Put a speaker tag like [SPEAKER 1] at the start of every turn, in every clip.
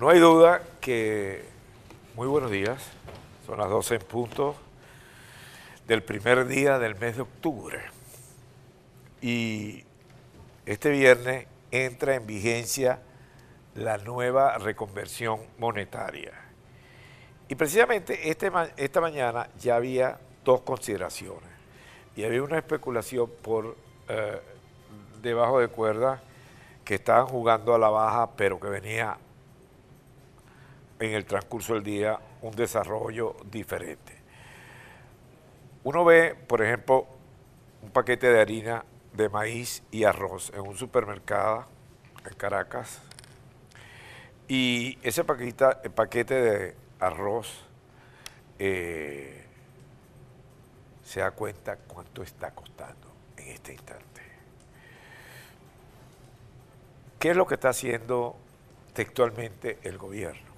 [SPEAKER 1] No hay duda que, muy buenos días, son las 12 en punto del primer día del mes de octubre. Y este viernes entra en vigencia la nueva reconversión monetaria. Y precisamente este, esta mañana ya había dos consideraciones. Y había una especulación por eh, debajo de cuerda que estaban jugando a la baja, pero que venía en el transcurso del día un desarrollo diferente. Uno ve, por ejemplo, un paquete de harina de maíz y arroz en un supermercado en Caracas y ese paquete, de arroz eh, se da cuenta cuánto está costando en este instante. ¿Qué es lo que está haciendo textualmente el gobierno?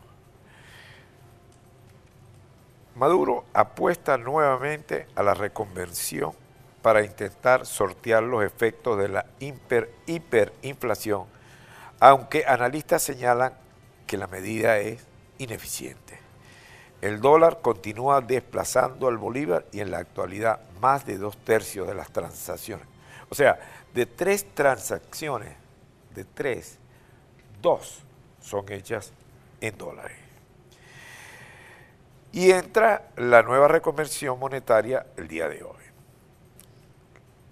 [SPEAKER 1] Maduro apuesta nuevamente a la reconversión para intentar sortear los efectos de la hiper, hiperinflación, aunque analistas señalan que la medida es ineficiente. El dólar continúa desplazando al bolívar y en la actualidad más de dos tercios de las transacciones. O sea, de tres transacciones, de tres, dos son hechas en dólares. Y entra la nueva reconversión monetaria el día de hoy.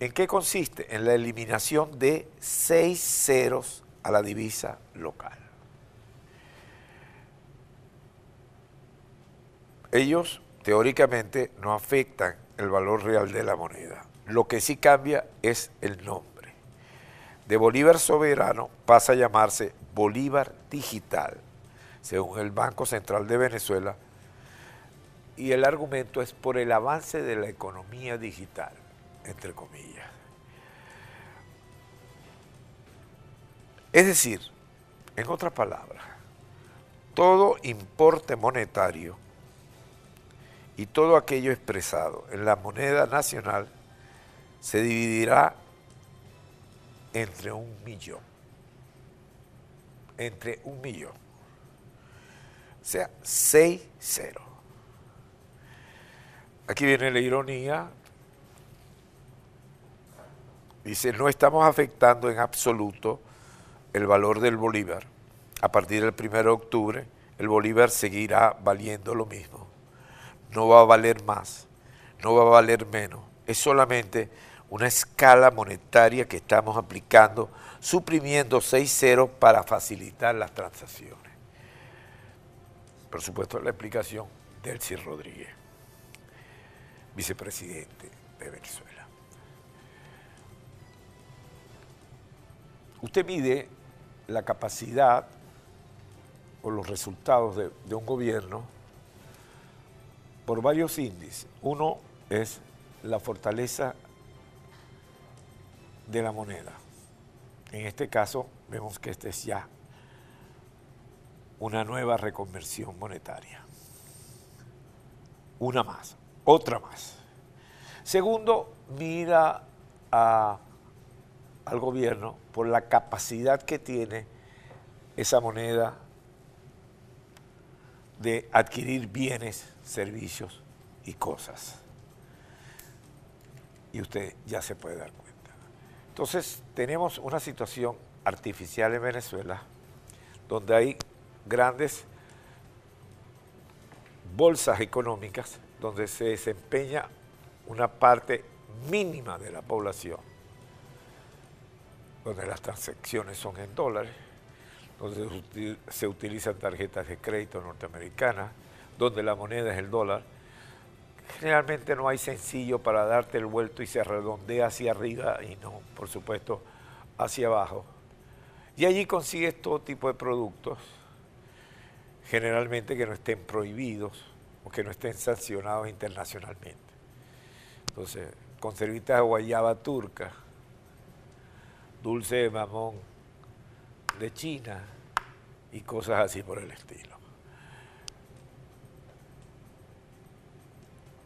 [SPEAKER 1] ¿En qué consiste? En la eliminación de seis ceros a la divisa local. Ellos teóricamente no afectan el valor real de la moneda. Lo que sí cambia es el nombre. De Bolívar soberano pasa a llamarse Bolívar digital, según el Banco Central de Venezuela, y el argumento es por el avance de la economía digital, entre comillas. Es decir, en otras palabras, todo importe monetario y todo aquello expresado en la moneda nacional se dividirá entre un millón. Entre un millón. O sea, seis ceros. Aquí viene la ironía. Dice, no estamos afectando en absoluto el valor del bolívar. A partir del 1 de octubre, el bolívar seguirá valiendo lo mismo. No va a valer más, no va a valer menos. Es solamente una escala monetaria que estamos aplicando, suprimiendo seis ceros para facilitar las transacciones. Por supuesto, la explicación del Cid Rodríguez vicepresidente de Venezuela. Usted mide la capacidad o los resultados de, un gobierno por varios índices. Uno es la fortaleza de la moneda. En este caso vemos que esta es ya una nueva reconversión monetaria. Una más otra más. Segundo, mira al gobierno por la capacidad que tiene esa moneda de adquirir bienes, servicios y cosas. Y usted ya se puede dar cuenta. Entonces, tenemos una situación artificial en Venezuela donde hay grandes bolsas económicas donde se desempeña una parte mínima de la población, donde las transacciones son en dólares, donde se utilizan tarjetas de crédito norteamericanas, donde la moneda es el dólar. Generalmente no hay sencillo para darte el vuelto y se redondea hacia arriba y no, por supuesto, hacia abajo. Y allí consigues todo tipo de productos, generalmente que no estén prohibidos, o que no estén sancionados internacionalmente. Entonces, conservitas de guayaba turca, dulce de mamón de China y cosas así por el estilo.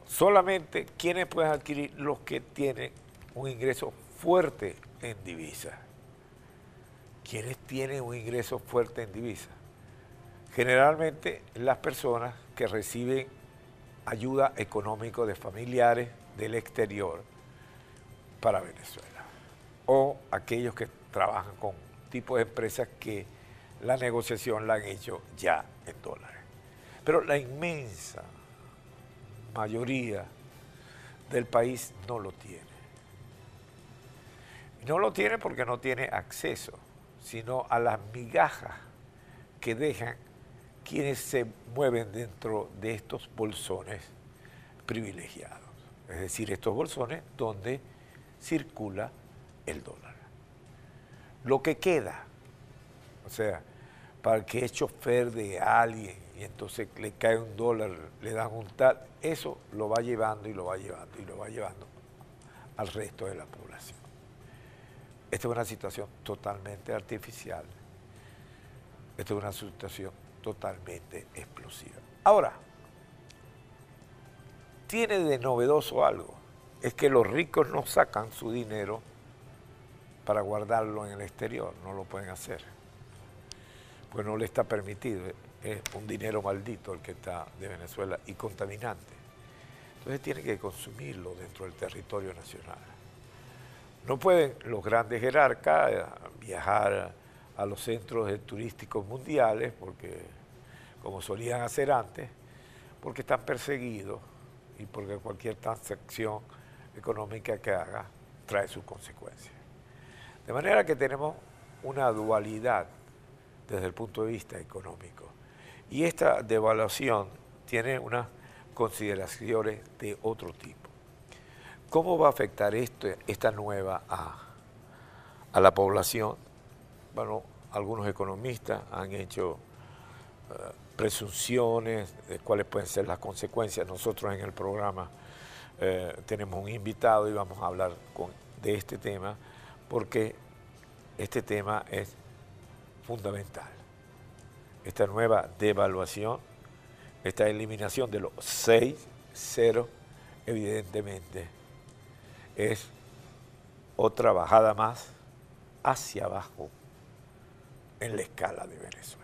[SPEAKER 1] Solamente quienes pueden adquirir los que tienen un ingreso fuerte en divisa. ¿Quiénes tienen un ingreso fuerte en divisa? Generalmente las personas que reciben ayuda económica de familiares del exterior para Venezuela o aquellos que trabajan con tipos de empresas que la negociación la han hecho ya en dólares. Pero la inmensa mayoría del país no lo tiene. No lo tiene porque no tiene acceso, sino a las migajas que dejan quienes se mueven dentro de estos bolsones privilegiados. Es decir, estos bolsones donde circula el dólar. Lo que queda, o sea, para que es chofer de alguien y entonces le cae un dólar, le dan un tal, eso lo va llevando y lo va llevando y lo va llevando al resto de la población. Esta es una situación totalmente artificial. Esta es una situación totalmente explosiva. Ahora, tiene de novedoso algo, es que los ricos no sacan su dinero para guardarlo en el exterior, no lo pueden hacer, pues no le está permitido, es un dinero maldito el que está de Venezuela y contaminante. Entonces tiene que consumirlo dentro del territorio nacional. No pueden los grandes jerarcas viajar a los centros turísticos mundiales, porque como solían hacer antes, porque están perseguidos y porque cualquier transacción económica que haga trae sus consecuencias. De manera que tenemos una dualidad desde el punto de vista económico. Y esta devaluación tiene unas consideraciones de otro tipo. ¿Cómo va a afectar esto, esta nueva a, a la población? Bueno, algunos economistas han hecho eh, presunciones de cuáles pueden ser las consecuencias. Nosotros en el programa eh, tenemos un invitado y vamos a hablar de este tema porque este tema es fundamental. Esta nueva devaluación, esta eliminación de los seis ceros, evidentemente es otra bajada más hacia abajo en la escala de Venezuela.